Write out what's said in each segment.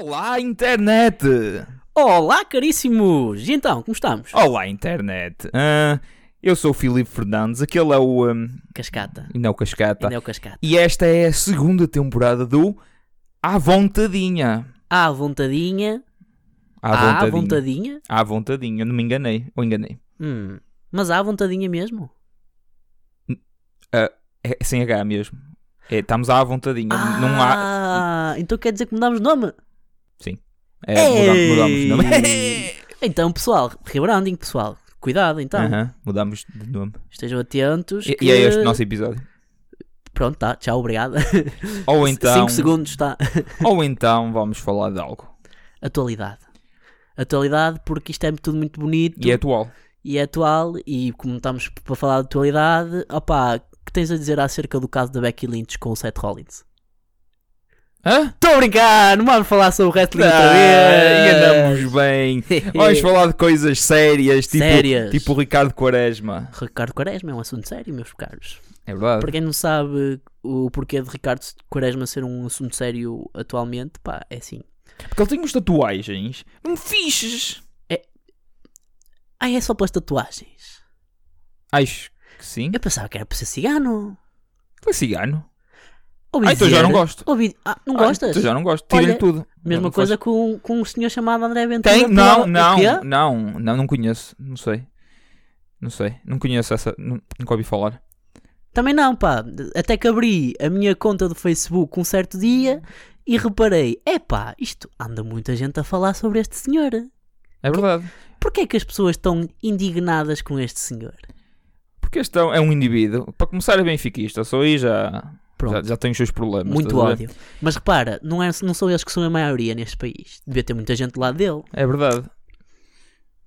Olá, internet! Olá, caríssimos! E então, como estamos? Olá, internet! Ah, eu sou o Filipe Fernandes, aquele é o. Um, Cascata. e não Cascata. Ainda é o Cascata. E esta é a segunda temporada do À Vontadinha. À vontadinha. À À Vontadinha. vontadinha. À Vontadinha, não me enganei. Ou enganei. Hum. Mas à vontadinha mesmo? É sem H mesmo. É, estamos à vontadinha. Não há. Ah, então quer dizer que mudámos nome? É, mudamos de nome. Então, pessoal, rebranding, pessoal. Cuidado, então. Aham, mudamos de nome. Estejam atentos. E, que... e é este o nosso episódio. Pronto, tá. Tchau, obrigado. Ou então. 5 segundos, tá. Ou então vamos falar de algo. Atualidade. Atualidade, porque isto é tudo muito bonito. E é atual. e é atual e como estamos para falar de atualidade, opá, o que tens a dizer acerca do caso da Becky Lynch com o Seth Rollins? Estou a brincar, não vamos falar sobre o wrestling outra Ah, vez. enganamos bem. Vamos falar de coisas sérias, tipo, Sérias. tipo o Ricardo Quaresma. Ricardo Quaresma é um assunto sério, meus caros. É verdade. Para quem não sabe o porquê de Ricardo Quaresma ser um assunto sério atualmente, pá, é assim. Porque ele tem umas tatuagens muito fixes. Ah, é só pelas tatuagens. Acho que sim. Eu pensava que era para ser cigano. Foi cigano. Ouvi Ah, então já dizer- não gosto. ouvi- Ah, não Ah, gostas? então já não gosto. Tirem tudo. Mesma Não coisa com, com um senhor chamado André Ventura. Tem? Não, não, O quê? não, não, não conheço. Não sei. Não sei. Não conheço essa. nu- Nunca ouvi falar. Também não, pá. Até que abri a minha conta do Facebook um certo dia e reparei: epá, isto anda muita gente a falar sobre este senhor. É verdade. Porquê é que as pessoas estão indignadas com este senhor? Porque este é um- é indivíduo. Para começar, é benfiquista. Só aí já, já, já tem os seus problemas. muito ódio. Mas repara, não, é, não são eles que são a maioria neste país. Devia ter muita gente lado dele. É verdade.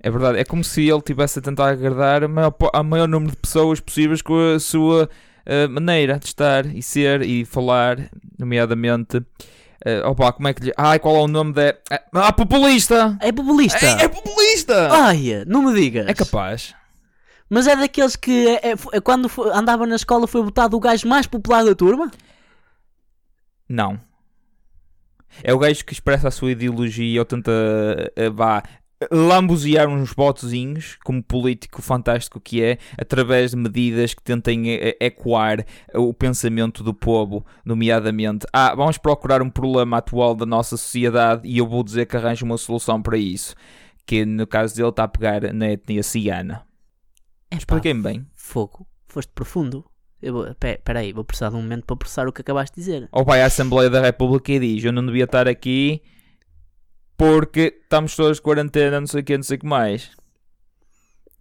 É verdade. É como se ele estivesse a tentar agradar a maior, a maior número de pessoas possíveis com a sua eh, maneira de estar e ser e falar, nomeadamente. eh, opa, como é que lhe. Ai, qual é o nome da. Ah, populista! É populista. É, é populista! Ai, não me digas. É capaz. Mas é daqueles que é- é- quando foi- andava na escola foi votado o gajo mais popular da turma? Não. É o gajo que expressa a sua ideologia ou tenta eh, vá lambuzear uns votozinhos, como político fantástico que é, através de medidas que tentem eh, ecoar o pensamento do povo, nomeadamente, ah, vamos procurar um problema atual da nossa sociedade e eu vou dizer que arranjo uma solução para isso. Que no caso dele está a pegar na etnia cigana. É Expliquei-me bem. Fogo. Foste profundo. Eu pe- peraí, vou precisar de um momento para processar o que acabaste de dizer. ou vai à Assembleia da República e diz: Eu não devia estar aqui porque estamos todos de quarentena, não sei o que, não sei o que mais.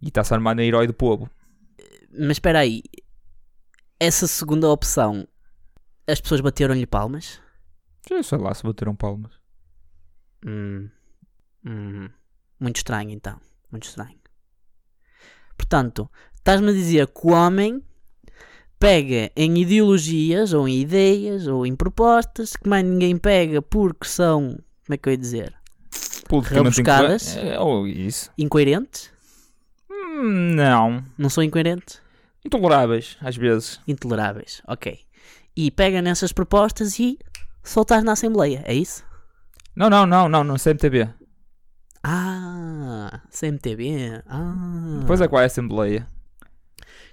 E está-se a armar na herói do povo. Mas espera aí. Essa segunda opção, as pessoas bateram-lhe palmas? Eu sei lá se bateram palmas. Hum. Hum. Muito estranho, então. Muito estranho. Portanto, estás-me a dizer que o homem pega em ideologias, ou em ideias, ou em propostas que mais ninguém pega porque são, como é que eu ia dizer, Politicamente Rebuscadas. incorreto. É, ou isso. incoerentes? Hum, não. Não são incoerentes? Intoleráveis, às vezes. Intoleráveis, ok. E pega nessas propostas e soltas na Assembleia, é isso? Não, não, não, não, no CMTB. Ah, CMTB. Ah. Depois é qual é a Assembleia.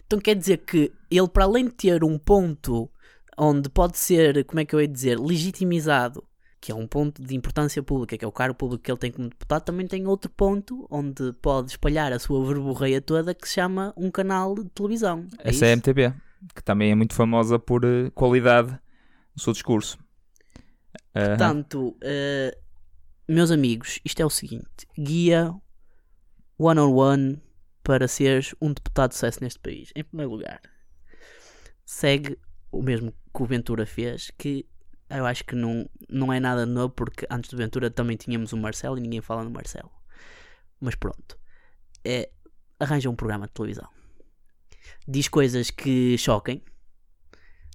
Então quer dizer que ele, para além de ter um ponto onde pode ser, como é que eu ia dizer, legitimizado, que é um ponto de importância pública, que é o cargo público que ele tem como deputado, também tem outro ponto onde pode espalhar a sua verborreia toda que se chama um canal de televisão. É A isso? CMTB, que também é muito famosa por eh, qualidade no seu discurso. Portanto, eh, meus amigos, isto é o seguinte: guia one-on-one para seres um deputado de sucesso neste país. Em primeiro lugar, segue o mesmo que o Ventura fez, que eu acho que não, não é nada novo, porque antes do Ventura também tínhamos o Marcelo e ninguém fala no Marcelo. Mas pronto, é, arranja um programa de televisão, diz coisas que choquem.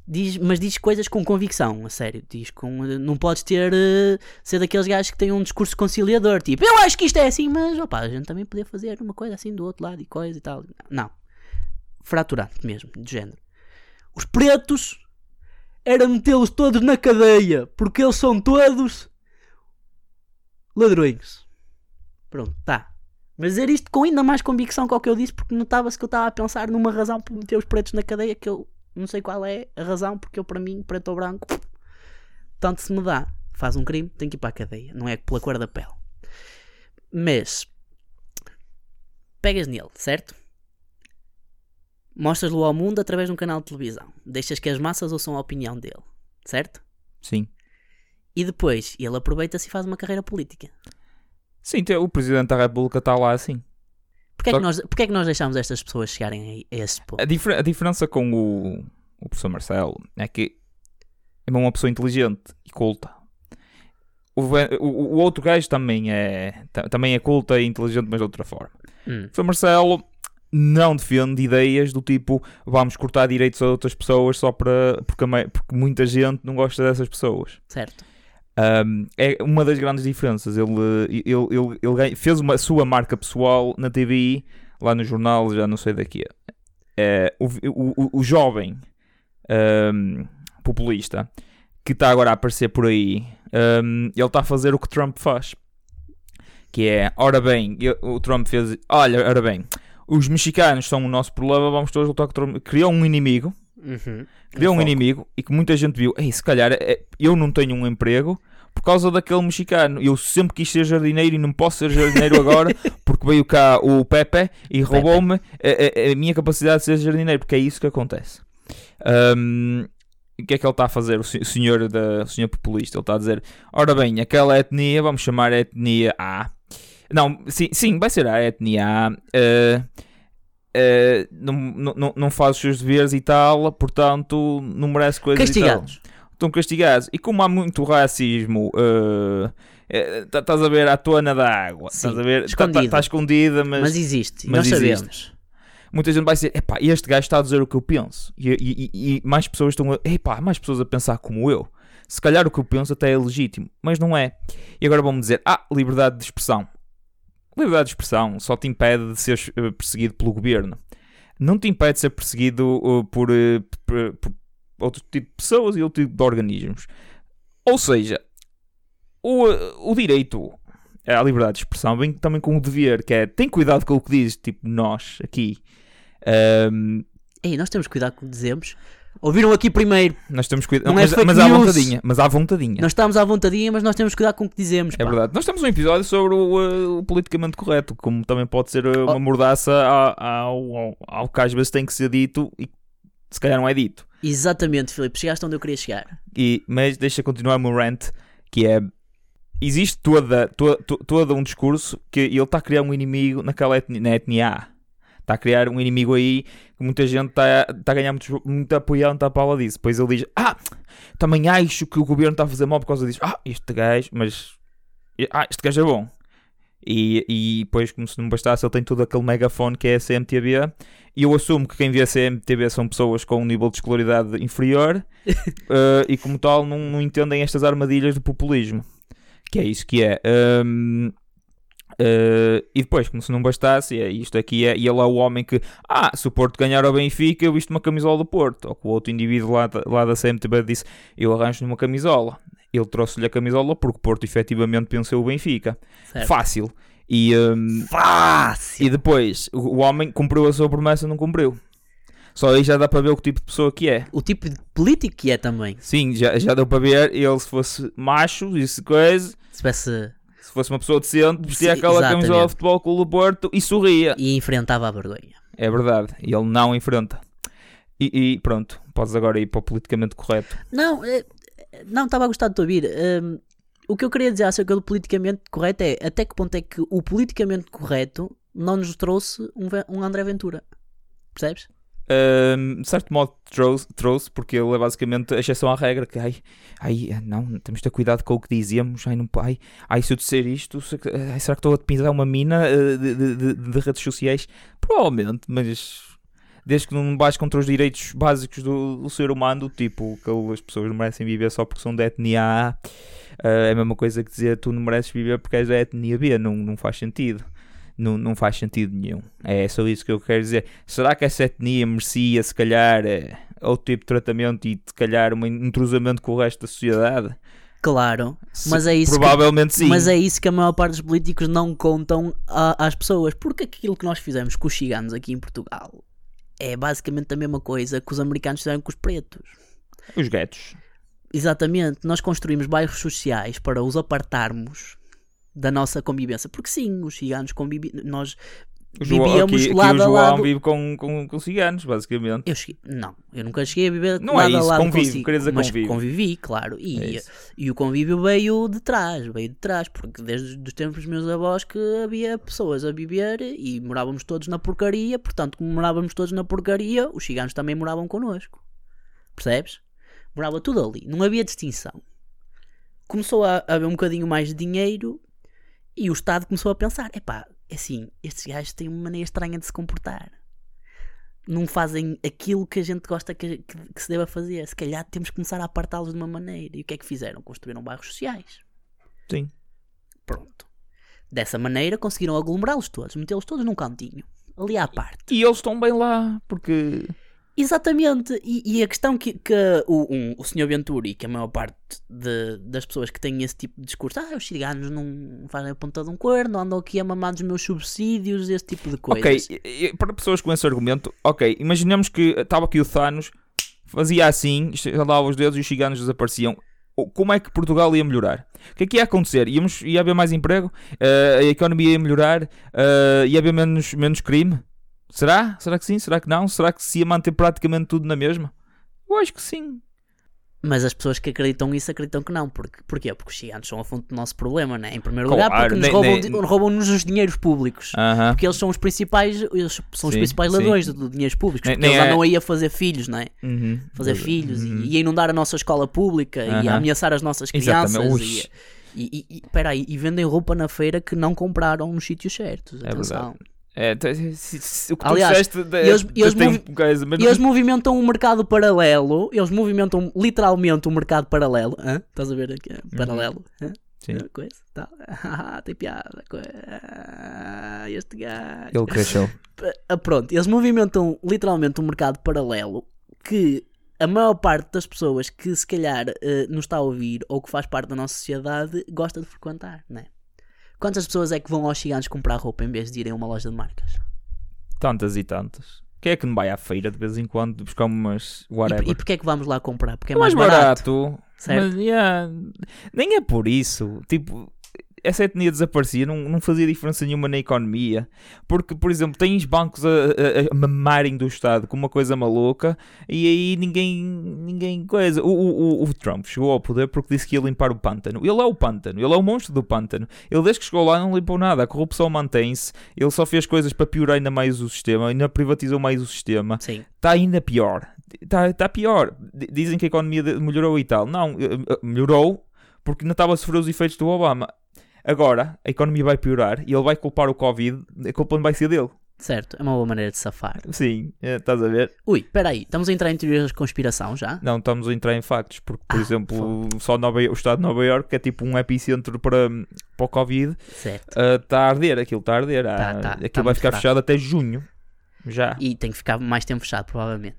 Diz, mas diz coisas com convicção, a sério. Diz com, não podes ter eh, ser daqueles gajos que têm um discurso conciliador, tipo, eu acho que isto é assim, mas opa, a gente também podia fazer uma coisa assim do outro lado e coisa e tal. Não. Fraturante mesmo, de género. Os pretos era metê-los todos na cadeia, porque eles são todos ladrões. Pronto, tá. Mas dizer isto com ainda mais convicção que o que eu disse, porque notava-se que eu estava a pensar numa razão por meter os pretos na cadeia que eu não sei qual é a razão, porque eu, para mim, preto ou branco, tanto se me dá. Faz um crime, tem que ir para a cadeia. Não é pela cor da pele. Mas, pegas nele, certo? Mostras-lo ao mundo através de um canal de televisão. Deixas que as massas ouçam a opinião dele, certo? Sim. E depois ele aproveita-se e faz uma carreira política. Sim, o Presidente da República está lá assim. Porquê é, que nós, porquê é que nós deixamos estas pessoas chegarem a, esse ponto? A, difer- a diferença com o, o professor Marcelo é que é uma pessoa inteligente e culta. O, o- o outro gajo também é, ta- também é culta e inteligente, mas de outra forma. Hum, O professor Marcelo não defende ideias do tipo vamos cortar direitos a outras pessoas só para porque, porque muita gente não gosta dessas pessoas. certo. Um, é uma das grandes diferenças. Ele, ele, ele, ele fez uma sua marca pessoal na TVI, lá no jornal, já não sei daqui. É, o, o, o jovem um, populista que está agora a aparecer por aí, um, ele está a fazer o que Trump faz. Que é, ora bem, ele- o Trump fez, olha, ora bem, os mexicanos são o nosso problema, vamos todos lutar contra Criou um inimigo Uhum. criou um foco. inimigo e que muita gente viu, Ei, se calhar é- eu não tenho um emprego por causa daquele mexicano. Eu sempre quis ser jardineiro e não posso ser jardineiro agora porque veio cá o Pepe e roubou-me a, a- a minha capacidade de ser jardineiro, porque é isso que acontece. Ahm, o que é que ele está a fazer, o se- o senhor, da, o senhor populista? Ele está a dizer: ora bem, aquela etnia, vamos chamar a etnia A. Não, sim, sim vai ser a etnia A. eh, eh, não, não, não- faz os seus deveres e tal, portanto não merece coisas. Castigados. Estão castigados. E como há muito racismo, tá- estás a ver a tona da água, Sim, estás a ver, está escondido. tá, escondida, mas, Mas, existe. mas nós existe. sabemos. muita gente vai dizer, epá, este gajo está a dizer o que eu penso. E, e- e- e mais pessoas estão a, epá, mais pessoas a pensar como eu. Se calhar o que eu penso até é legítimo, mas não é. E agora vão-me dizer, ah, liberdade de expressão. Liberdade de expressão só te impede de seres eh, perseguido pelo governo. Não te impede de ser perseguido eh, por, eh, por- por outro tipo de pessoas e outro tipo de organismos. Ou seja, o, o direito à liberdade de expressão vem também com o dever, que é tem cuidado com o que diz, tipo nós aqui. Ahm, Ei, nós temos cuidar com o que dizemos. Ouviram aqui primeiro. nós temos cuidado, Não é mas, fake mas há news. vontadinha, mas há vontadinha. Nós estamos à vontadinha, mas nós temos que cuidar com o que dizemos. É pá. verdade. Nós temos um episódio sobre o, uh, o politicamente correto, como também pode ser uh, uma Oh. mordaça ao, ao, ao, ao que às vezes tem que ser dito e se calhar não é dito. Exatamente, Filipe. Chegaste onde eu queria chegar. E, mas deixa continuar o meu rant, que é existe toda, to, to- todo um discurso que ele está a criar um inimigo naquela etnia, na etnia A. Está a criar um inimigo aí que muita gente está, está a ganhar muito, muito apoiado, não está a pala disso. Depois ele diz: Ah, também acho que o governo está a fazer mal por causa disso. Ah, este gajo, mas. Ah, este gajo é bom. E, e depois, como se não bastasse, ele tem todo aquele megafone que é a CMTV. E eu assumo que quem vê a CMTV são pessoas com um nível de escolaridade inferior eh, e, como tal, não, não entendem estas armadilhas do populismo. Que é isso que é. Ahm, eh, e depois, como se não bastasse, é isto aqui é. E ele é o homem que, ah, se o Porto ganhar ao Benfica, eu visto uma camisola do Porto. Ou que o outro indivíduo lá, da- lá da CMTV disse, eu arranjo-lhe uma camisola. Ele trouxe-lhe a camisola porque o Porto efetivamente pensou o Benfica. Certo. Fácil. E, ahm, Fácil. e depois, o, homem cumpriu a sua promessa, não cumpriu. Só aí já dá para ver o que tipo de pessoa que é. O tipo de político que é também. Sim, já, já deu para ver. Ele, se fosse macho, e se coisa, Se tivesse. Se fosse uma pessoa decente, vestia Sim, aquela exatamente. camisola de futebol com o Porto e sorria. E enfrentava a vergonha. É verdade. E ele não enfrenta. E, e pronto, podes agora ir para o politicamente correto. Não, eh, não, estava a gostar de te ouvir. Hum, o que eu queria dizer acerca do politicamente correto é até que ponto é que o politicamente correto não nos trouxe um, um André Ventura. Percebes? Ahm, de certo modo trouxe, trouxe, porque ele é basicamente a exceção à regra, que ai, ai, não, temos de ter cuidado com o que dizemos, ai, não, ai, ai se eu disser isto, se- ai, será que estou a pisar uma mina eh, de, de- de- de redes sociais? Provavelmente, mas desde que não vais contra os direitos básicos do, do ser humano, tipo, que as pessoas não merecem viver só porque são da etnia A, eh, é a mesma coisa que dizer tu não mereces viver porque és da etnia B, não, não faz sentido. Não, não faz sentido nenhum. É só isso que eu quero dizer. Será que essa etnia merecia, se calhar, eh, outro tipo de tratamento e, se calhar, um entrosamento com o resto da sociedade? Claro, mas é isso que- Provavelmente sim. Mas é isso que a maior parte dos políticos não contam a- às pessoas. Porque aquilo que nós fizemos com os ciganos aqui em Portugal é basicamente a mesma coisa que os americanos fizeram com os pretos. Os guetos. Exatamente, nós construímos bairros sociais para os apartarmos da nossa convivência. Porque sim, os ciganos conviviam. Nós O João- vivíamos aqui, aqui lado o a João lado. vive com, com, com ciganos, basicamente. Eu cheguei, não, eu nunca cheguei a viver Não lado é a isso, lado convívio, consigo, mas convivi, claro, É e, isso. e o convívio veio de trás, veio de trás, porque desde os tempos dos meus avós que havia pessoas a viver e morávamos todos na porcaria, portanto, como morávamos todos na porcaria, os ciganos também moravam connosco, percebes? Morava tudo ali, não havia distinção. Começou a haver um bocadinho mais de dinheiro e o Estado começou a pensar: epá, é assim, estes gajos têm uma maneira estranha de se comportar. Não fazem aquilo que a gente gosta que, que- que se deva fazer. Se calhar temos que começar a apartá-los de uma maneira. E o que é que fizeram? Construíram bairros sociais. Sim. Pronto. Dessa maneira conseguiram aglomerá-los todos, metê-los todos num cantinho, ali à parte. E eles estão bem lá, porque. Exatamente, e, e a questão que, que o, um, o Sr. Venturi, que a maior parte de- das pessoas que têm esse tipo de discurso, ah, os ciganos não fazem a ponta de um corno, andam aqui a mamar dos meus subsídios, esse tipo de coisas. Ok, e- para pessoas com esse argumento, ok, imaginemos que estava aqui o Thanos, fazia assim, estalava os dedos e os ciganos desapareciam. Como é que Portugal ia melhorar? O que é que ia acontecer? Íamos, ia haver mais emprego? Eh, a economia ia melhorar? Eh, ia haver menos, menos crime? Será? Será que sim? Será que não? Será que se ia manter praticamente tudo na mesma? Eu acho que sim. Mas as pessoas que acreditam isso acreditam que não. Porque, porquê? Porque os ciganos são a fonte do nosso problema, né? Em primeiro lugar, porque nos roubam, nem- roubam-nos os dinheiros públicos. Aham. Porque eles são os principais, eles são os Sim, principais ladrões de, de dinheiros públicos. Porque nem eles é- andam aí a fazer filhos, não é? Uhum. fazer filhos Uhum. e, e a inundar a nossa escola pública e a ameaçar as nossas crianças e, e, e, e, peraí, e vendem roupa na feira que não compraram nos sítios certos. É Atenção. É, tu- se- se- o que Aliás, tu disseste de- eles- eles movi- coisa, mas não- Eles movimentam um mercado paralelo, eles movimentam literalmente um mercado paralelo. Hã? Estás a ver aqui? Paralelo. Hã? Uhum. Sim. Coisa, tá. Tem piada. co- Ah, Este gajo. Ele cresceu. Ah, pronto, eles movimentam literalmente um mercado paralelo que a maior parte das pessoas que se calhar eh, nos está a ouvir ou que faz parte da nossa sociedade gosta de frequentar, não é? Quantas pessoas é que vão aos gigantes comprar roupa em vez de irem a uma loja de marcas? Tantas e tantas. Quem é que não vai à feira de vez em quando buscar umas E, whatever? e porquê é que vamos lá comprar? Porque é É mais, mais barato. barato. certo? Mas, yeah, nem é por isso. Tipo, essa etnia desaparecia, não, não fazia diferença nenhuma na economia. Porque, por exemplo, tens bancos a, a, a mamarem do Estado com uma coisa maluca e aí ninguém. ninguém coisa. O, o, o- Trump chegou ao poder porque disse que ia limpar o pântano. Ele é o pântano, ele é o monstro do pântano. Ele, desde que chegou lá, não limpou nada. A corrupção mantém-se. Ele só fez coisas para piorar ainda mais o sistema, ainda privatizou mais o sistema Sim. está ainda pior. Está tá pior. Dizem que a economia melhorou e tal. Não, eh, eh, melhorou porque não estava a sofrer os efeitos do Obama. Agora, a economia vai piorar e ele vai culpar o Covid, a culpa não vai ser dele. Certo, é uma boa maneira de safar. Sim, eh, estás a ver? Ui, espera aí, estamos a entrar em teorias de conspiração já? Não, estamos a entrar em factos, porque, por Ah, exemplo, só Nova, o estado de Nova York, que é tipo um epicentro para, para o Covid, Certo. está a arder, aquilo está a arder. Ah, Tá, tá, aquilo tá vai ficar fraco. fechado até junho. Já. E tem que ficar mais tempo fechado, provavelmente.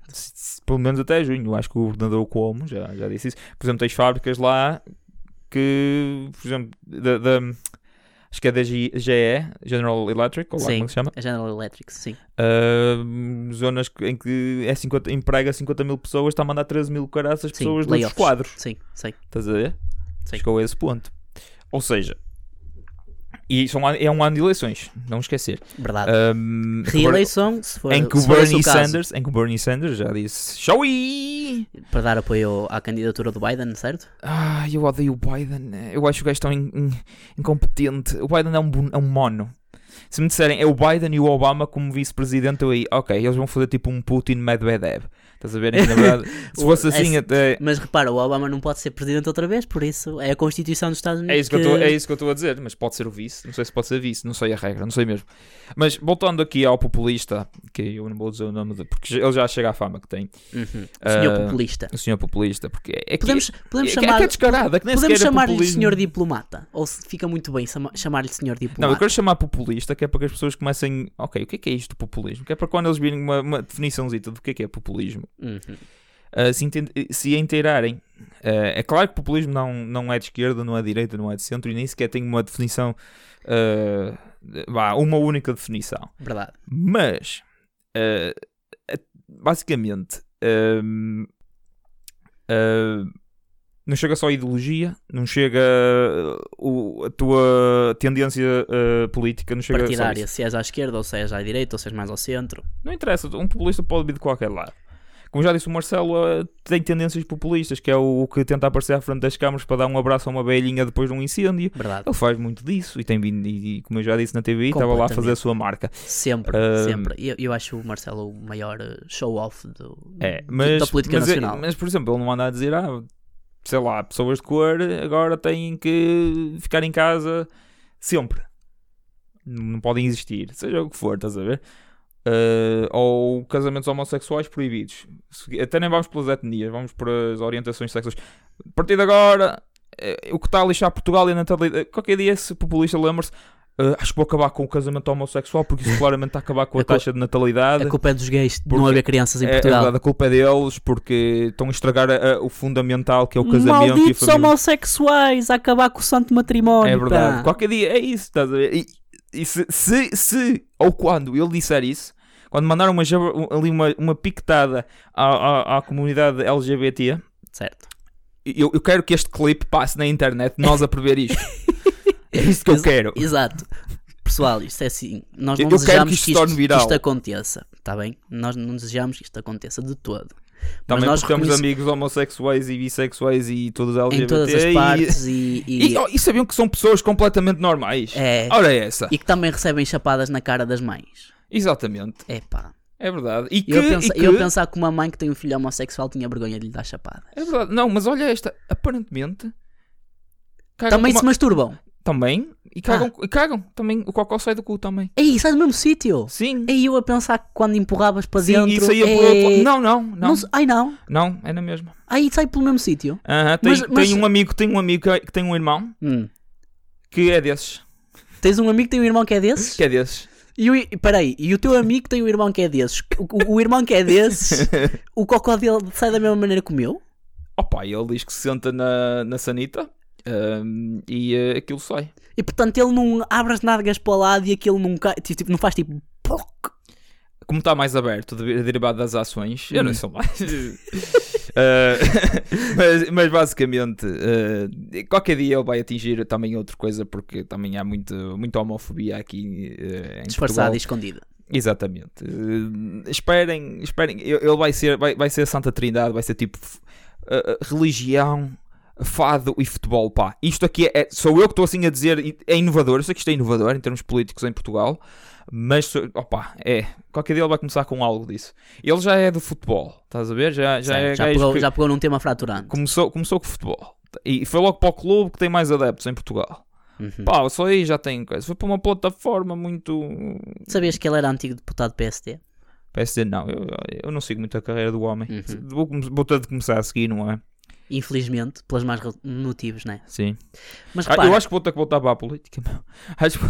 Pelo menos até junho. Acho que o governador Cuomo já, já disse isso. Por exemplo, tens fábricas lá que, por exemplo, da, da- acho que é da GE, General Electric, ou lá Sim. como é se chama, A General Electric, sim. ah, zonas em que é 50, emprega 50 mil pessoas, está a mandar 13 mil caraças pessoas dos quadros. Sim, sim. Estás a ver? Sim. Chegou a esse ponto. Ou seja, e são, é um ano de eleições, não esquecer. Verdade. Ah, Reeleição, se for, em que se Bernie caso, Sanders, em que o Bernie Sanders já disse, Showy! para dar apoio à candidatura do Biden, certo? Ah, eu odeio o Biden. Eu acho que o gajo tão in- in- incompetente. O Biden é um, é um mono. Se me disserem é o Biden e o Obama como vice-presidente, eu aí, ok, eles vão fazer tipo um Putin Medvedev. Estás a ver? Que, na verdade, se fosse assim, é- até. Mas repara, o Obama não pode ser presidente outra vez, por isso é a Constituição dos Estados Unidos. É isso que, eu tô- é isso que eu estou a dizer, mas pode ser o vice. Não sei se pode ser vice, não sei a regra, não sei mesmo. Mas voltando aqui ao populista, que eu não vou dizer o nome dele, porque ele já chega à fama que tem, Uhum. O senhor Ah, populista. o senhor populista, porque é que, Podemos, podemos é, que- é chamar, que é descarado, é que nem podemos é chamar-lhe senhor diplomata? Ou se fica muito bem chama- chamar-lhe senhor Não, eu diplomata? quero chamar populista, que é para que as pessoas comecem. Ok, o que é que é isto populismo? Que é para quando eles virem uma, uma definiçãozita do que é que é populismo. Uhum. uh, se, se inteirarem. Uh, é claro que o populismo não, não é de esquerda, não é de direita, não é de centro e nem sequer tem uma definição, uh, vá, uma única definição. Verdade. Mas, uh, basicamente, não chega só a ideologia, não chega o- a tua tendência uh, política, não chega Partidária, se és à esquerda, ou se és à direita, ou se és mais ao centro. Não interessa, um populista pode vir de qualquer lado. Como já disse o Marcelo, uh, tem tendências populistas, que é o, o que tenta aparecer à frente das câmaras para dar um abraço a uma velhinha depois de um incêndio. Verdade. Ele faz muito disso e tem vindo, e, e como eu já disse na TV, estava lá a fazer a sua marca. Sempre, Ah, sempre. Eu, eu acho o Marcelo o maior eh, show-off do, É, da política mas, é- nacional. mas, por exemplo, ele não anda a dizer, ah, sei lá, pessoas de cor agora têm que ficar em casa sempre. Não podem existir, seja o que for, estás a ver? Ah, ou casamentos homossexuais proibidos. Até nem vamos pelas etnias, vamos por as orientações sexuais. A partir de agora, eh, o que está a lixar Portugal e a natalidade. Qualquer dia, esse populista lembra-se. ah, acho que vou acabar com o casamento homossexual porque isso claramente está a acabar com a, A taxa de natalidade. A culpa é dos gays de não haver crianças em É, é Portugal. verdade, a culpa é deles porque estão a estragar a- a- o fundamental que é o casamento e a Malditos família. homossexuais a acabar com o santo matrimónio. É verdade, pá. qualquer dia é isso, estás a ver? E, e se, se, se ou quando ele disser isso, quando mandar uma, um- ali uma, uma piquetada à, à, à comunidade LGBT, Certo. eu, eu quero que este clipe passe na internet, nós a prever isto. é isso que eu quero. Exato. Pessoal, isto é assim. Nós não Eu- desejamos que isto se torne viral. que isto aconteça. Está bem? Nós não desejamos que isto aconteça de todo. Também nós porque temos reconhece- amigos homossexuais e bissexuais e todos LGBT. Em todas as e- partes e, e- E, oh, e sabiam que são pessoas completamente normais. é, Ora é essa. e que também recebem chapadas na cara das mães. Exatamente. É pá. É verdade. E que, Eu, pensa, e que- eu pensar que uma mãe que tem um filho homossexual tinha vergonha de lhe dar chapadas. É verdade. Não, mas olha esta. Aparentemente. Também com se uma- masturbam. Também. E cagam, e cagam. Também. O cocó sai do cu também. Ei, sai do mesmo sítio. Sim. Ei, eu a pensar que quando empurravas para Sim, dentro. e saía por ei, outro. Não, não, não. não Ai não. Não, é na mesma. Aí sai pelo mesmo sítio. Aham, tem, Mas- mas- tem um amigo, tem um amigo que, que tem um irmão Hum. que é desses. Tens um amigo que tem um irmão que é desses? Que é desses. E o, i- peraí, e o teu amigo tem um irmão que é desses? O, o- irmão que é desses, o cocó dele sai da mesma maneira que o meu? Opa, ele diz que se senta na, na sanita ahm, e eh, aquilo sai. E portanto ele não abre as nádegas para o lado e aquilo não cai, tipo, não faz tipo. Como está mais aberto, de- derivado das ações, eu não Hum. sei mais. Ah, mas, mas basicamente, ah, qualquer dia ele vai atingir também outra coisa, porque também há muito, muita homofobia aqui eh, em Disfarçada Portugal. e escondida. Exatamente. Eh, esperem, esperem. Ele vai ser, vai, vai ser a Santa Trindade, vai ser tipo religião, fado e futebol. Pá, isto aqui é, sou eu que estou assim a dizer, é inovador. Eu sei que isto é inovador em termos políticos em Portugal, mas opa, é. Qualquer dia ele vai começar com algo disso. Ele já é do futebol, estás a ver? Já, já Certo, é já, pegou, já pegou num tema fraturante. começou, começou com futebol. E foi logo para o clube que tem mais adeptos em Portugal. Uhum. Pá, só aí já tem coisa. Foi para uma plataforma muito. Sabias que ele era antigo deputado PSD? PSD não, eu, eu não sigo muito a carreira do homem. Uhum. Vou, vou ter de começar a seguir, não é? Infelizmente, pelas mais motivos, né? Sim. Mas Ah, repara, eu acho que vou ter que voltar para a política. meu. Acho que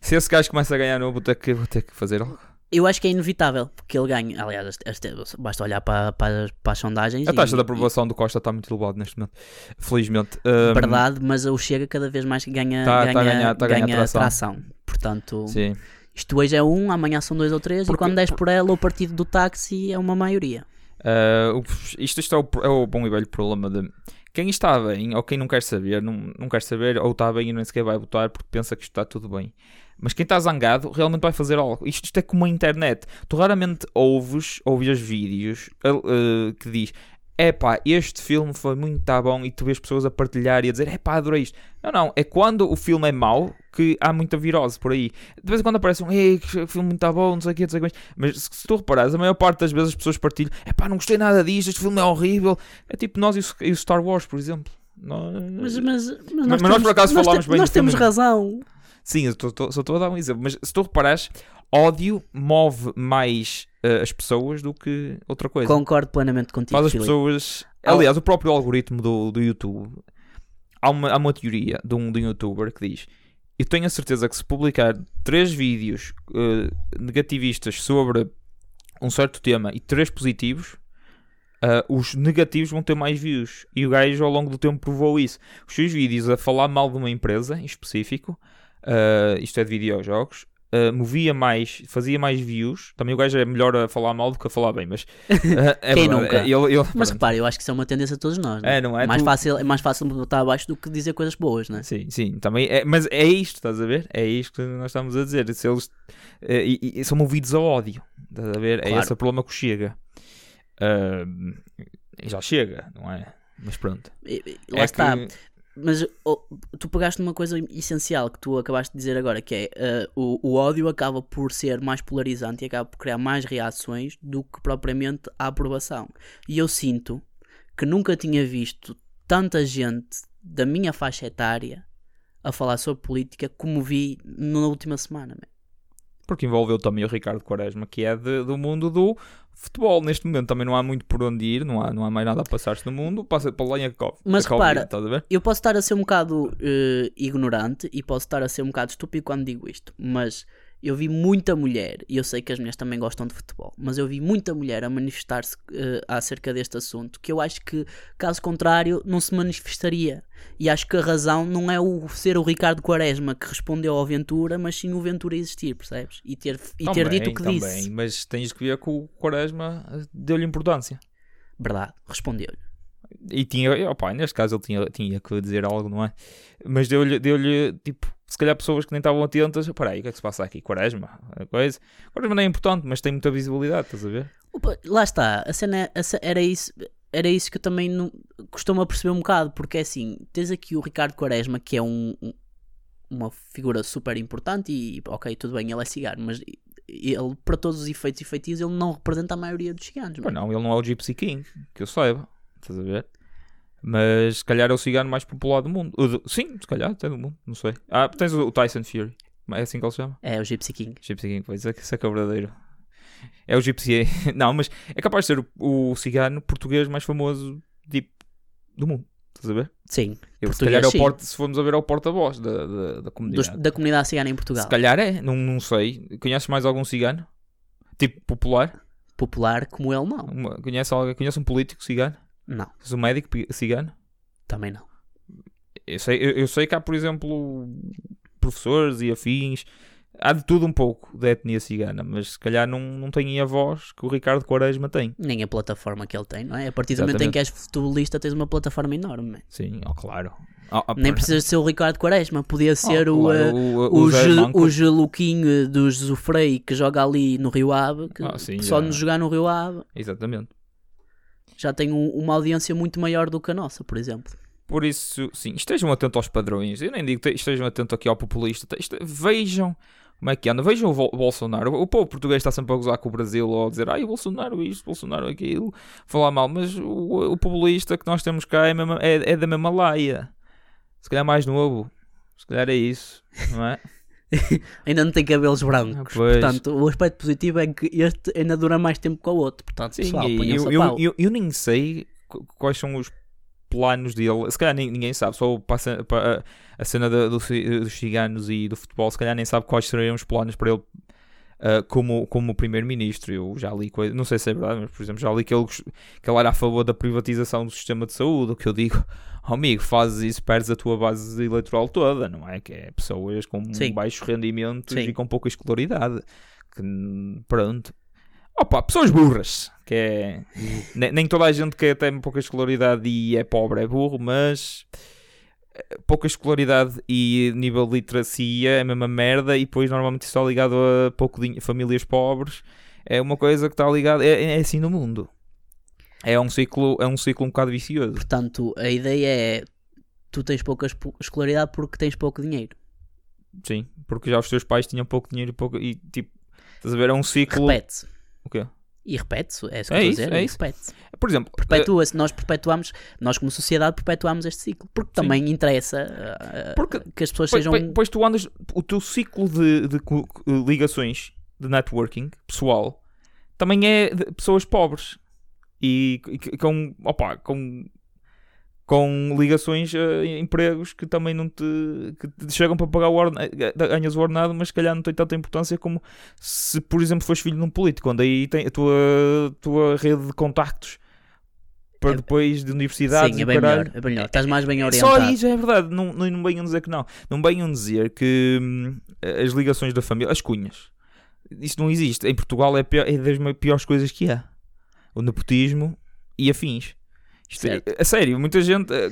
se esse gajo começa a ganhar, não, vou ter que, vou ter que fazer algo. eu acho que é inevitável, porque ele ganha. Aliás, este- este- basta olhar para, para, para as sondagens. A taxa e- de aprovação do Costa está muito elevada neste momento. Felizmente. Um, Verdade, mas o Chega cada vez mais ganha, Tá- ganha, tá a ganhar- tá a ganhar ganha tração. tração. Portanto, Sim. isto hoje é um, amanhã são dois ou três, Porque- e quando 10 por ela, o partido do táxi é uma maioria. Uh, isto, isto é, o, é o bom e velho problema de quem está bem ou quem não quer saber, não, não quer saber ou está bem e nem sequer vai votar porque pensa que está tudo bem. Mas quem está zangado realmente vai fazer algo. Isto, isto é como a internet. Tu raramente ouves, ouves vídeos uh, que diz é pá, este filme foi muito tá bom e tu vês pessoas a partilhar e a dizer é pá, adorei isto. Não, não, é quando o filme é mau que há muita virose por aí. De vez em quando aparece um ei, que filme muito tá bom, não sei o que, não sei o que. Mas se, se tu reparares, a maior parte das vezes as pessoas partilham é pá, não gostei nada disto, este filme é horrível. É tipo nós e o, Star Wars, por exemplo. Nós- Mas, mas, mas, mas nós, nós, por acaso, nós falámos te- bem Nós temos filme. razão. Sim, eu tô- tô- só estou a dar um exemplo. Mas se tu reparares, ódio move mais eh, as pessoas do que outra coisa. Concordo plenamente contigo. Faz as Filipe. pessoas. Aliás, o próprio algoritmo do, do YouTube. Há uma, há uma teoria de um, de um youtuber que diz: Eu tenho a certeza que se publicar três vídeos eh, negativistas sobre um certo tema e três positivos, ah, os negativos vão ter mais views. E o gajo ao longo do tempo provou isso. Os seus vídeos a falar mal de uma empresa em específico, ah, isto é de videojogos, ah, movia mais, fazia mais views. Também o gajo é melhor a falar mal do que a falar bem, mas ah, é Quem verdade. nunca? Ele- ele- Mas pronto. repare, eu acho que isso é uma tendência de todos nós. É, não é? mais Tu- fácil, é mais fácil botar abaixo do que dizer coisas boas, não é? Sim, sim, também é, mas é isto, estás a ver? É isto que nós estamos a dizer. Se eles eh, e- e são movidos ao ódio, estás a ver? É Claro. esse o problema que chega. Já chega, não é? Mas pronto. E- e- Lá É está. que- Mas oh, tu pegaste numa coisa essencial que tu acabaste de dizer agora, que é eh, o, o ódio acaba por ser mais polarizante e acaba por criar mais reações do que propriamente a aprovação. E eu sinto que nunca tinha visto tanta gente da minha faixa etária a falar sobre política como vi na última semana. man. Porque envolveu também o Ricardo Quaresma, que é de- do mundo do futebol. Neste momento também não há muito por onde ir, não há, não há mais nada a passar-se no mundo. Passa para lá e a Covid. Mas Covid, repara, ver? Eu posso estar a ser um bocado eh, ignorante e posso estar a ser um bocado estúpido quando digo isto, mas eu vi muita mulher, e eu sei que as mulheres também gostam de futebol, mas eu vi muita mulher a manifestar-se eh, acerca deste assunto, que eu acho que, caso contrário, não se manifestaria. E acho que a razão não é o ser o Ricardo Quaresma que respondeu ao Ventura, mas sim o Ventura existir, percebes? E ter, e ter dito o que também, disse. Mas tens que ver que o Quaresma deu-lhe importância. Verdade, respondeu-lhe. E tinha, opa, neste caso ele tinha, tinha que dizer algo, não é? Mas deu-lhe, deu-lhe, tipo, se calhar pessoas que nem estavam atentas, peraí, o que é que se passa aqui? Quaresma? Coisa. Quaresma não é importante, mas tem muita visibilidade, estás a ver? Opa, lá está, a cena é- a era isso, era isso que eu também não, costumo perceber um bocado, porque é assim, tens aqui o Ricardo Quaresma, que é um, um- uma figura super importante e ok, tudo bem, ele é cigano, mas ele, para todos os efeitos e feitios, ele não representa a maioria dos ciganos. Não, ele não é o Gypsy King, que eu saiba, estás a ver? Mas se calhar é o cigano mais popular do mundo. Sim, se calhar, até do mundo, não sei. Ah, tens o, Tyson Fury, é assim que ele se chama? É o Gypsy King. Gypsy King, pois é, que isso é é verdadeiro. É o Gypsy. Não, mas é capaz de ser o, o cigano português mais famoso tipo, do mundo. Estás a ver? Sim, Eu, se calhar é o porta, se formos a ver, é o porta-voz da, da, da dos- comunidade. da comunidade cigana em Portugal. Se calhar é, não, não sei. Conheces mais algum cigano? Tipo popular? Popular como ele, não. Uma, conhece, alguém, conhece um político cigano? Não, Conhece um médico cigano? também não. Eu sei, eu, eu sei que há, por exemplo, professores e afins. Há de tudo um pouco da etnia cigana, mas se calhar não, não têm a voz que o Ricardo Quaresma tem. Nem a plataforma que ele tem, não é? A partir do momento em que és futebolista, tens uma plataforma enorme. man. Sim, oh, claro. Oh, oh, Nem precisas ser o Ricardo Quaresma, podia Oh, ser o, claro, eh, o, o, Zé Ge- Manco. o Geluquinho do Zufrei que joga ali no Rio Ave, que Ah, sim, só já. nos jogar no Rio Ave Exatamente. Já tem um- uma audiência muito maior do que a nossa, por exemplo. Por isso, sim, estejam atentos aos padrões. Eu nem digo que estejam atentos aqui ao populista. Vejam como é que anda. Vejam o Bolsonaro. O povo português está sempre a gozar com o Brasil ou a dizer ai, Bolsonaro isto, Bolsonaro aquilo, falar mal. Mas o, o populista que nós temos cá é, mesmo- é- é da mesma laia. Se calhar mais novo. Se calhar é isso, não é? Ainda não tem cabelos brancos, Ah, pois. portanto, o aspecto positivo é que este ainda dura mais tempo que o outro. Portanto, Sim, pessoal, e eu, eu, eu, eu nem sei qu- quais são os planos dele. Se calhar ninguém sabe, só passa para a cena do ci- dos ciganos e do futebol. Se calhar nem sabe quais seriam os planos para ele ah, como, como primeiro-ministro. Eu já li coisas, não sei se é verdade, mas por exemplo, já li que ele, que ele era a favor da privatização do sistema de saúde. O que eu digo, oh, amigo, fazes isso, perdes a tua base eleitoral toda, não é? Que é pessoas com Sim. baixos rendimentos Sim. e com pouca escolaridade. Que, pronto. Opa, pessoas burras, que é. nem, nem toda a gente que tem pouca escolaridade e é pobre é burro, mas eh, pouca escolaridade e nível de literacia é a mesma merda e depois normalmente isso está ligado a pouco famílias pobres. É uma coisa que está ligada. É, é assim no mundo. É um ciclo, é um ciclo um bocado vicioso. Portanto, a ideia é tu tens pouca escolaridade porque tens pouco dinheiro. Sim, porque já os teus pais tinham pouco dinheiro e pouco. E tipo, estás a ver? É um ciclo. Repete-se. O quê? E repete-se, é isso que É eu estou isso, a dizer. é isso. repete-se. Por exemplo, Perpetua-se, nós perpetuamos, nós como sociedade perpetuamos este ciclo, porque Sim. também interessa uh, Porque- que as pessoas Pois, sejam. pois- pois tu andas, o teu ciclo de, de co- ligações de networking pessoal também é de pessoas pobres e, com, opa, com, com ligações a empregos que também não te, que te chegam para pagar o ordenado, ganhas o ordenado, mas se calhar não tem tanta importância como se, por exemplo, fores filho de um político, onde aí tem a tua, tua rede de contactos para É- depois de universidades Sim, é bem melhor, é bem melhor. Estás mais bem orientado. Só aí já é verdade, não, não, não venham dizer que não. Não venham dizer que hum, as ligações da família, as cunhas, isso não existe. Em Portugal é, pior- é das piores coisas que há. O nepotismo e afins. Isto é, a sério, muita gente. eh,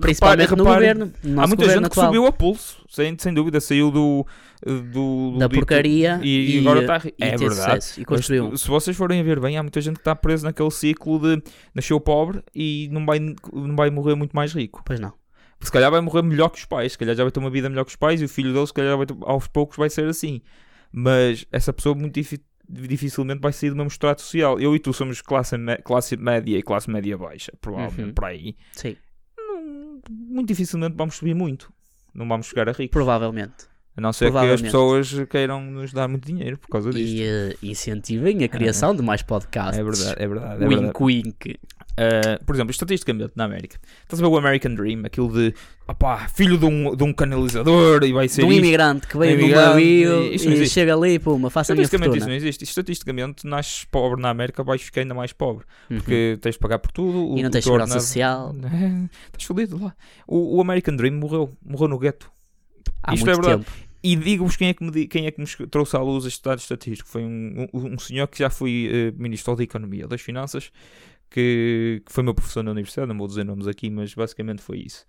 Principalmente repare- no repare- governo. No Há muita governo gente que atual. subiu a pulso, sem, sem dúvida, saiu do, do, do da dito- porcaria e, e, agora eh, está. e É verdade. sucesso, e Mas construiu. um. se vocês forem a ver bem, há muita gente que está presa naquele ciclo de nasceu pobre e não vai, não vai morrer muito mais rico. Pois não. Se calhar vai morrer melhor que os pais, se calhar já vai ter uma vida melhor que os pais e o filho deles, se calhar vai ter- aos poucos vai ser assim. Mas essa pessoa muito difi- dificilmente vai sair do mesmo estrato social. Eu e tu somos classe, classe média e classe média baixa, provavelmente Uhum. por aí. Sim, Não- muito dificilmente vamos subir muito. Não vamos chegar a ricos. provavelmente. A não ser que as pessoas queiram nos dar muito dinheiro por causa disto. E eh, incentivem a criação de mais podcasts. É verdade, é verdade. É Wink, verdade. wink. Uh, por exemplo, estatisticamente na América, estás a ver o American Dream, aquilo de opá, filho de um, de um canalizador e vai ser De um isto. imigrante que veio Um imigrante, navio e existe. chega ali, puma, faça a minha Estatisticamente isso fortuna. não existe. Estatisticamente, nasces pobre na América, vais ficar ainda mais pobre. Uhum. Porque tens de pagar por tudo. o- E não tens segurança ordenado- social. É, estás fodido lá. O, o American Dream morreu. Morreu no gueto. Há Isto muito é verdade. tempo. E digo-vos quem, é que me quem é que me trouxe à luz este dado estatístico. Foi um, um, um senhor que já foi eh, Ministro da Economia, das Finanças, que, que foi meu professor na universidade, não vou dizer nomes aqui, mas basicamente foi isso.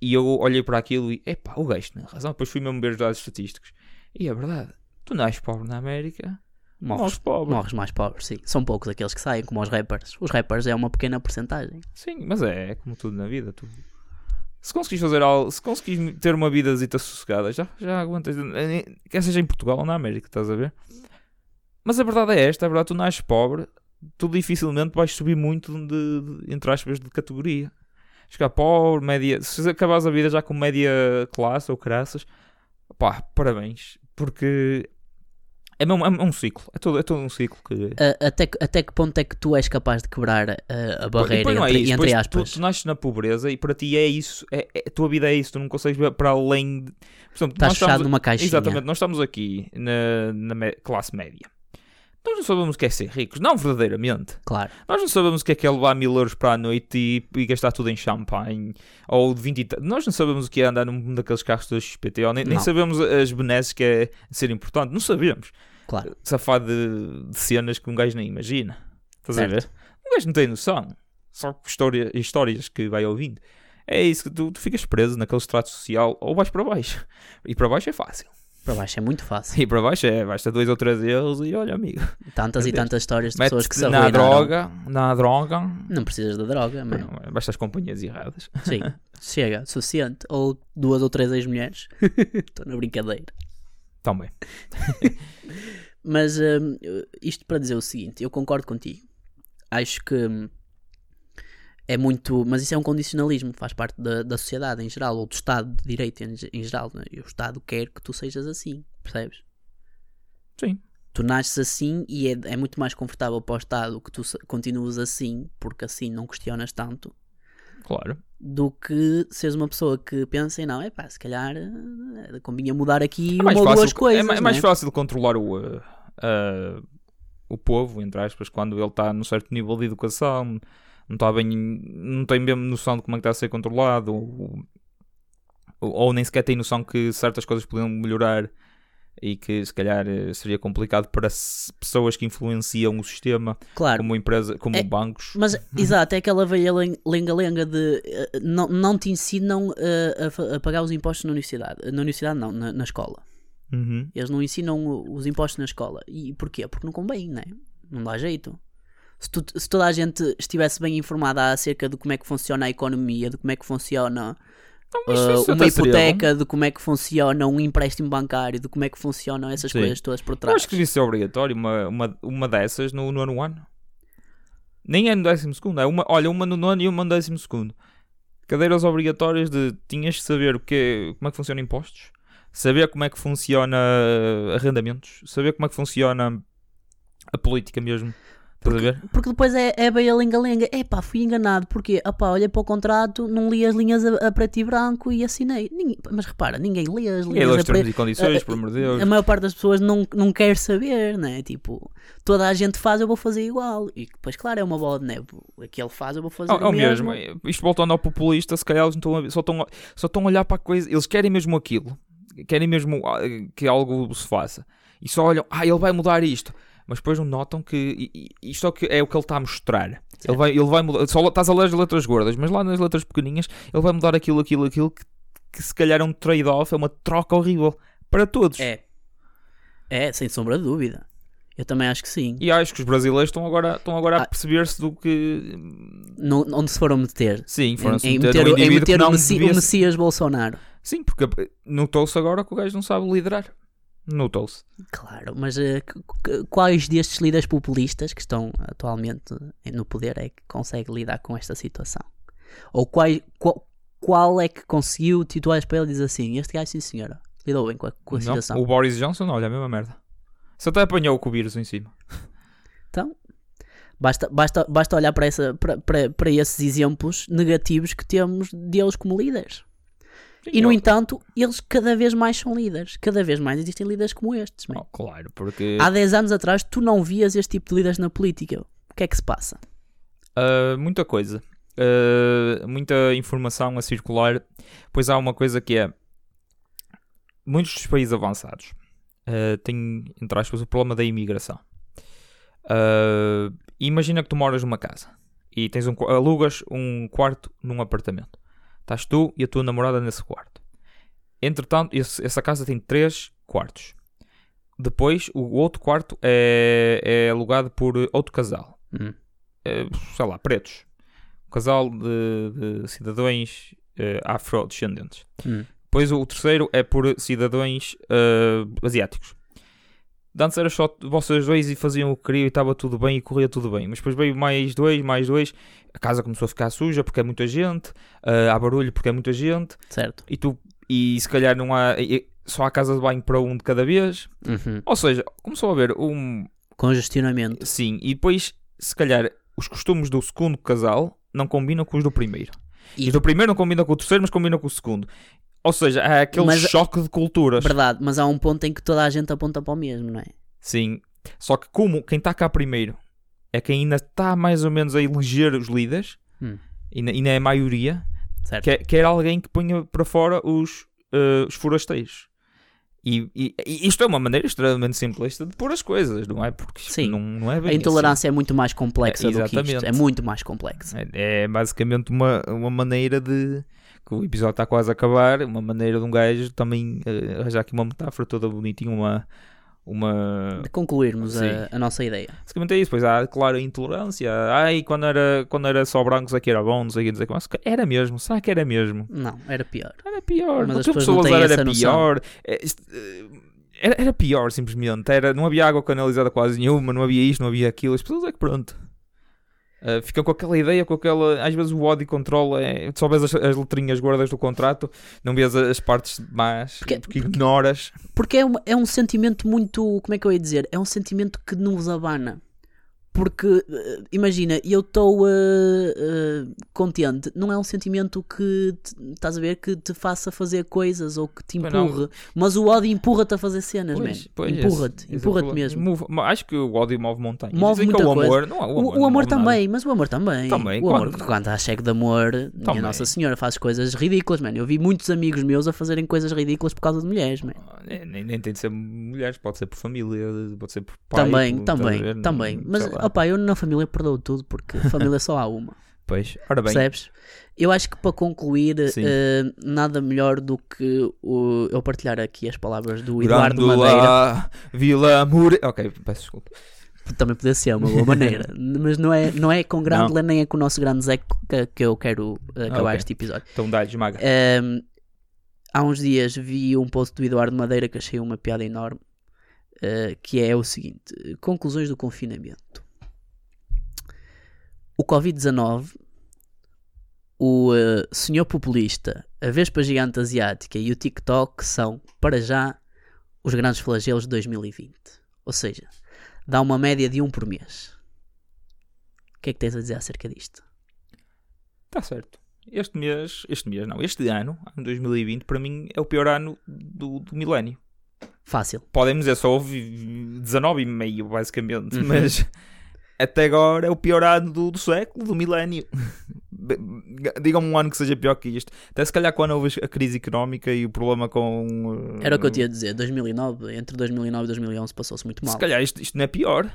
E eu olhei para aquilo e, epá, o gajo tem razão. Depois fui mesmo ver os dados estatísticos. E é verdade, tu nasces pobre na América, morres Morres, pobre. morres mais pobres, sim. São poucos aqueles que saem, como os rappers. Os rappers é uma pequena porcentagem. Sim, mas é, é como tudo na vida. Tu... Se conseguis fazer algo, se conseguis ter uma vida sossegada, já, já aguentas. Quer seja em Portugal ou na América, estás a ver? Mas a verdade é esta: a verdade, tu nasces pobre, tu dificilmente vais subir muito de, de- entre aspas, de categoria. Chegar pobre, média. Se acabares a vida já com média classe ou caraças, pá, parabéns. Porque é, mesmo- é um ciclo. É todo, é todo um ciclo que. Até, que- até que ponto é que tu és capaz de quebrar a, a barreira não é entre, isso, entre aspas? Tu, tu nasces na pobreza e para ti é isso, é, é- a tua vida é isso, tu não consegues ver para além. De... Por exemplo, Estás fechado estamos, numa caixinha. Exatamente, nós estamos aqui na, na classe média. Nós não sabemos o que é ser ricos, não verdadeiramente. Claro. Nós não sabemos o que é que é levar mil euros para a noite e, e gastar tudo em champanhe ou de 20 e tal. Nós não sabemos o que é andar num daqueles carros da XPT, ou nem, nem sabemos as benesses que é ser importante. Não sabemos. Claro. Safado de, de cenas que um gajo nem imagina. Estás a Certo. ver? Um gajo não tem noção. Só história, histórias que vai ouvindo. É isso que tu, tu ficas preso naquele extrato social ou vais para baixo. E para baixo é fácil. Para baixo é muito fácil. E para baixo é, basta dois ou três erros e olha, amigo. Tantas e tantas histórias de pessoas que se na droga, na droga. Não precisas da droga, mas basta as companhias erradas. sim, chega, suficiente. Ou duas ou três ex-mulheres. Estou na brincadeira. Também. Mas hum, isto para dizer o seguinte, eu concordo contigo. Acho que hum, é muito. Mas isso é um condicionalismo, faz parte da, da sociedade em geral, ou do Estado de Direito em, em geral. né? E o Estado quer que tu sejas assim, percebes? Sim. Tu nasces assim e é, é muito mais confortável para o Estado que tu continues assim, porque assim não questionas tanto, Claro. do que seres uma pessoa que pensa em não, é pá, se calhar eh, convinha mudar aqui É uma mais, ou duas fácil, coisas. é, é mais né? fácil controlar o, uh, uh, o povo, entre aspas, quando ele está num certo nível de educação, não está bem, não tem mesmo noção de como é que está a ser controlado, ou, ou, ou nem sequer tem noção que certas coisas podiam melhorar e que se calhar eh, seria complicado para pessoas que influenciam o sistema, Claro, como empresa, como É, bancos. Mas, exato, é aquela velha len- lenga-lenga de eh, não, não te ensinam eh, a, a pagar os impostos na universidade. Na universidade, não, na, na escola. Uhum. Eles não ensinam os impostos na escola. E porquê? Porque não convém, né? Não dá jeito. Se, tu- se toda a gente estivesse bem informada acerca de como é que funciona a economia, de como é que funciona Então, isso uma até seria hipoteca, de como é que funciona um empréstimo bancário, de como é que funcionam essas Sim. coisas todas por Eu trás. acho que devia ser obrigatório uma, uma, uma dessas no nono ano. Nem é no décimo segundo, é uma, olha, uma no nono e uma no décimo segundo. Cadeiras obrigatórias de tinhas que saber o que, como é que funciona impostos, saber como é que funciona arrendamentos, saber como é que funciona a política mesmo Ver? Porque depois é, é bem a lenga-lenga. Epá, fui enganado. Porque, opá, olhei para o contrato, não li as linhas a, a preto e branco e assinei. Ninguém- mas repara, ninguém lê as aí, linhas a preto. e condições, a- por amor de Deus. A maior parte das pessoas não, não quer saber, né? Tipo, toda a gente faz, eu vou fazer igual. E depois, claro, é uma bola de neve. Aquele faz, eu vou fazer É o mesmo. mesmo. Isto voltando ao populista, se calhar eles não estão só, estão a, só estão a olhar para a coisa. Eles querem mesmo aquilo. Querem mesmo ah, que algo se faça. E só olham, ah, ele vai mudar isto. Mas depois não notam que isto é o que, é o que ele está a mostrar. Ele vai, ele vai mudar. Só estás a ler as letras gordas, mas lá nas letras pequenininhas ele vai mudar aquilo, aquilo, aquilo que, que se calhar é um trade-off, é uma troca horrível para todos. É. É, sem sombra de dúvida. Eu também acho que sim. E acho que os brasileiros estão agora, estão agora a Ah. perceber-se do que. No- onde se foram meter. Sim, Em, foram-se em meter meter, um o- em meter o, Messi- o Messias Bolsonaro. Sim, porque notou-se agora que o gajo não sabe liderar. Notou-se. Claro, mas que- quais destes líderes populistas que estão atualmente no poder é que consegue lidar com esta situação? Ou qual, qual, qual é que conseguiu titular para ele e dizer assim: Este gajo, sim senhora, lidou bem com a, com a Não, situação. o Boris Johnson, olha, a mesma merda. Só até apanhou com o vírus em cima. Então, basta, basta, basta olhar para, essa, para, para, para esses exemplos negativos que temos deles como líderes. E no entanto, eles cada vez mais são líderes. Cada vez mais existem líderes como estes. Oh, claro, porque Há 10 anos atrás tu não vias este tipo de líderes na política. O que é que se passa? ah, muita coisa. Ah, muita informação a circular. Pois há uma coisa que é. Muitos dos países avançados ah, têm, entre aspas, o problema da imigração. Imagina que tu moras numa casa e tens um, alugas um quarto num apartamento. Estás tu e a tua namorada nesse quarto. Entretanto, esse- essa casa tem três quartos. Depois, o outro quarto é, é alugado por outro casal. Hum. Eh, sei lá, pretos. Um casal de, de cidadãos eh, afrodescendentes. Hum. Depois o terceiro é por cidadãos eh, asiáticos. De Antes era só vocês dois e faziam o que queriam e estava tudo bem e corria tudo bem. Mas depois veio mais dois, mais dois. A casa começou a ficar suja porque é muita gente. eh, há barulho porque é muita gente. Certo? E tu e se calhar não há. só há casa de banho para um de cada vez. Uhum. Ou seja, começou a haver um, Congestionamento. Sim, e depois, se calhar, os costumes do segundo casal não combinam com os do primeiro. E, E- os do primeiro não combinam com o terceiro, mas combinam com o segundo. Ou seja, há aquele Mas- choque de culturas. Verdade, mas há um ponto em que toda a gente aponta para o mesmo, não é? Sim. Só que como quem está cá primeiro é quem ainda está mais ou menos a eleger os líderes, Hum. e e não é a maioria, Certo? quer, quer alguém que ponha para fora os, eh, os forasteiros. E, e- e isto é uma maneira extremamente simplista de pôr as coisas, não é? Porque Sim. não, não é bem A intolerância é muito mais complexa É, do que isto. É muito mais complexa. assim. É, é basicamente uma, uma maneira de. Que o episódio está quase a acabar. Uma maneira de um gajo também eh, arranjar aqui uma metáfora toda bonitinha, uma. uma De concluirmos a, a nossa ideia. basicamente é isso. Pois há, claro, a intolerância. Ai, quando era, quando era só brancos aqui era bom, não sei o que dizer. Mas era mesmo, será que era mesmo? Não, era pior. Era pior. Mas as que pessoas não era, pior. É, eh, Era, era pior, simplesmente. Era, não havia água canalizada quase nenhuma, não havia isto, não havia aquilo. As pessoas é que pronto. Uh, ficam com aquela ideia, com aquela. Às vezes o ódio controla. É, só vês as, as letrinhas gordas do contrato, não vês as, partes más, Porque- porque, ignoras. Porque é, uma- é um sentimento muito. Como é que eu ia dizer? É um sentimento que não vos abana. Porque, eh, imagina, eu estou eh, eh, contente. Não é um sentimento que, te- estás a ver, que te faça fazer coisas ou que te empurre. Mas o ódio empurra-te a fazer cenas, Pois, pois, Empurra-te, empurra-te é o mesmo. move- acho que o ódio move montanhas. Move que muita o amor, coisa. não, o O, amor, o não amor move nada. também, mas o amor também. Também, o amor, quando- quando há cheque de amor, minha Também. Nossa Senhora, faz coisas ridículas, mano. Eu vi muitos amigos meus a fazerem coisas ridículas por causa de mulheres, man. É, Nem, nem tem de ser mulheres, pode ser por família, pode ser por pai. Também, por- também, também. Mas. Opá, eu na família perdoo tudo porque família só há uma. Pois, ora bem, Percebes? Eu acho que para concluir, eh, nada melhor do que o, eu partilhar aqui as palavras do Eduardo Madeira. Grândola, Vila Mure. Ok, peço desculpa. Também podia ser uma boa maneira, mas não é, não é com grande nem é com o nosso grande Zé que, que eu quero acabar Ok. este episódio. Então dá-lhe, esmaga. Ehm, há uns dias vi um post do Eduardo Madeira que achei uma piada enorme, eh, que é o seguinte: conclusões do confinamento. O Covid-19, o eh, senhor populista, a Vespa Gigante Asiática e o TikTok são, para já, os grandes flagelos de 2020. Ou seja, dá uma média de um por mês. O que é que tens a dizer acerca disto? Está certo. Este mês, este mês não, este ano, ano 2020, para mim é o pior ano do, do milénio. Fácil. Podemos dizer, só houve 19,5 basicamente, Uhum. mas até agora é o pior ano do, do século, do milénio. Digam-me um ano que seja pior que isto. Até se calhar quando houve a crise económica e o problema com. uh, Era o que eu tinha a dizer. 2009, entre 2009 e 2011 passou-se muito mal. Se calhar isto, isto não é pior.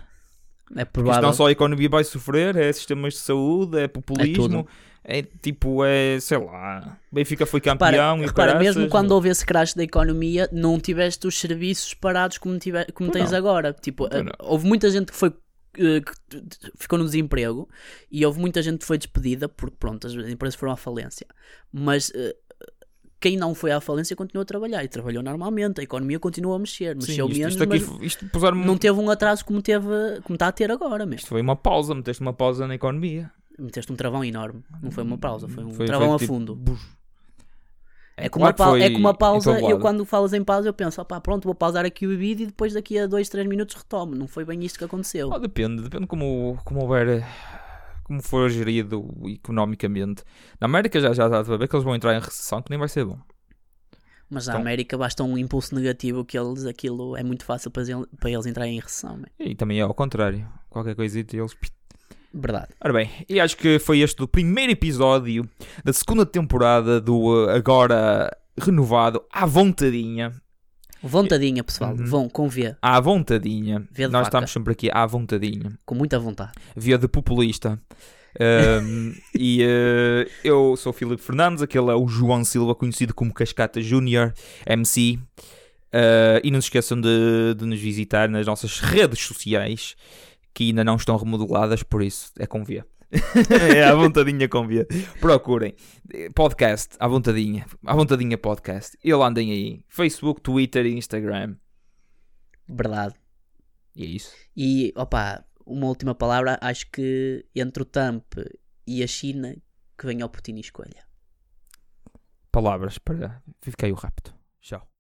É Isto provável. não só a economia vai sofrer, é sistemas de saúde, é populismo, tudo. é, tipo, é sei lá. Benfica foi Repara, campeão e repara, caraças, mesmo quando houve esse crash da economia, não tiveste os serviços parados como, tive, como tens não. agora. Tipo, eh, não. houve muita gente que foi eh, ficou no desemprego e houve muita gente que foi despedida porque pronto, as empresas foram à falência. Mas eh, quem não foi à falência continuou a trabalhar e trabalhou normalmente, a economia continuou a mexer, Sim, mexeu isto, menos, isto aqui, mas isto puseram não teve um atraso como teve como está a ter agora mesmo. Isto foi uma pausa, meteste uma pausa na economia. Meteste um travão enorme, não foi uma pausa, foi um Foi- travão foi a tipo, fundo. É como, uma claro que é como uma pausa, eu quando falas em pausa eu penso, opá, pronto, vou pausar aqui o vídeo e depois daqui a 2, 3 minutos retomo. Não foi bem isto que aconteceu. Oh, depende, depende como, como houver. Como for gerido economicamente. Na América já já está a ver que eles vão entrar em recessão, que nem vai ser bom. Mas na Então- América basta um impulso negativo que eles, aquilo é muito fácil para eles, para eles entrarem em recessão. man. E também é ao contrário. Qualquer coisita eles. Verdade. Ora bem, e acho que foi este o primeiro episódio da segunda temporada do eh, agora renovado À Vontadinha. Vontadinha, pessoal. Uhum. Vão com V, À Vontadinha. V de Nós vaca. estamos sempre aqui à vontadinha. com muita vontade. Via de populista. Um, e eh, eu sou o Filipe Fernandes, aquele é o João Silva, conhecido como Cascata Júnior, MC. Uh, e não se esqueçam de, de nos visitar nas nossas redes sociais, que ainda não estão remodeladas, por isso é com V. é à vontadinha com V. Procurem. Podcast, à vontadinha. À vontadinha podcast. E lá andem aí. Facebook, Twitter e Instagram. Verdade. E é isso. E, opa, uma última palavra. Acho que entre o Trump e a China, que venha o Putin e escolha. Palavras para ficar o rapto. Tchau.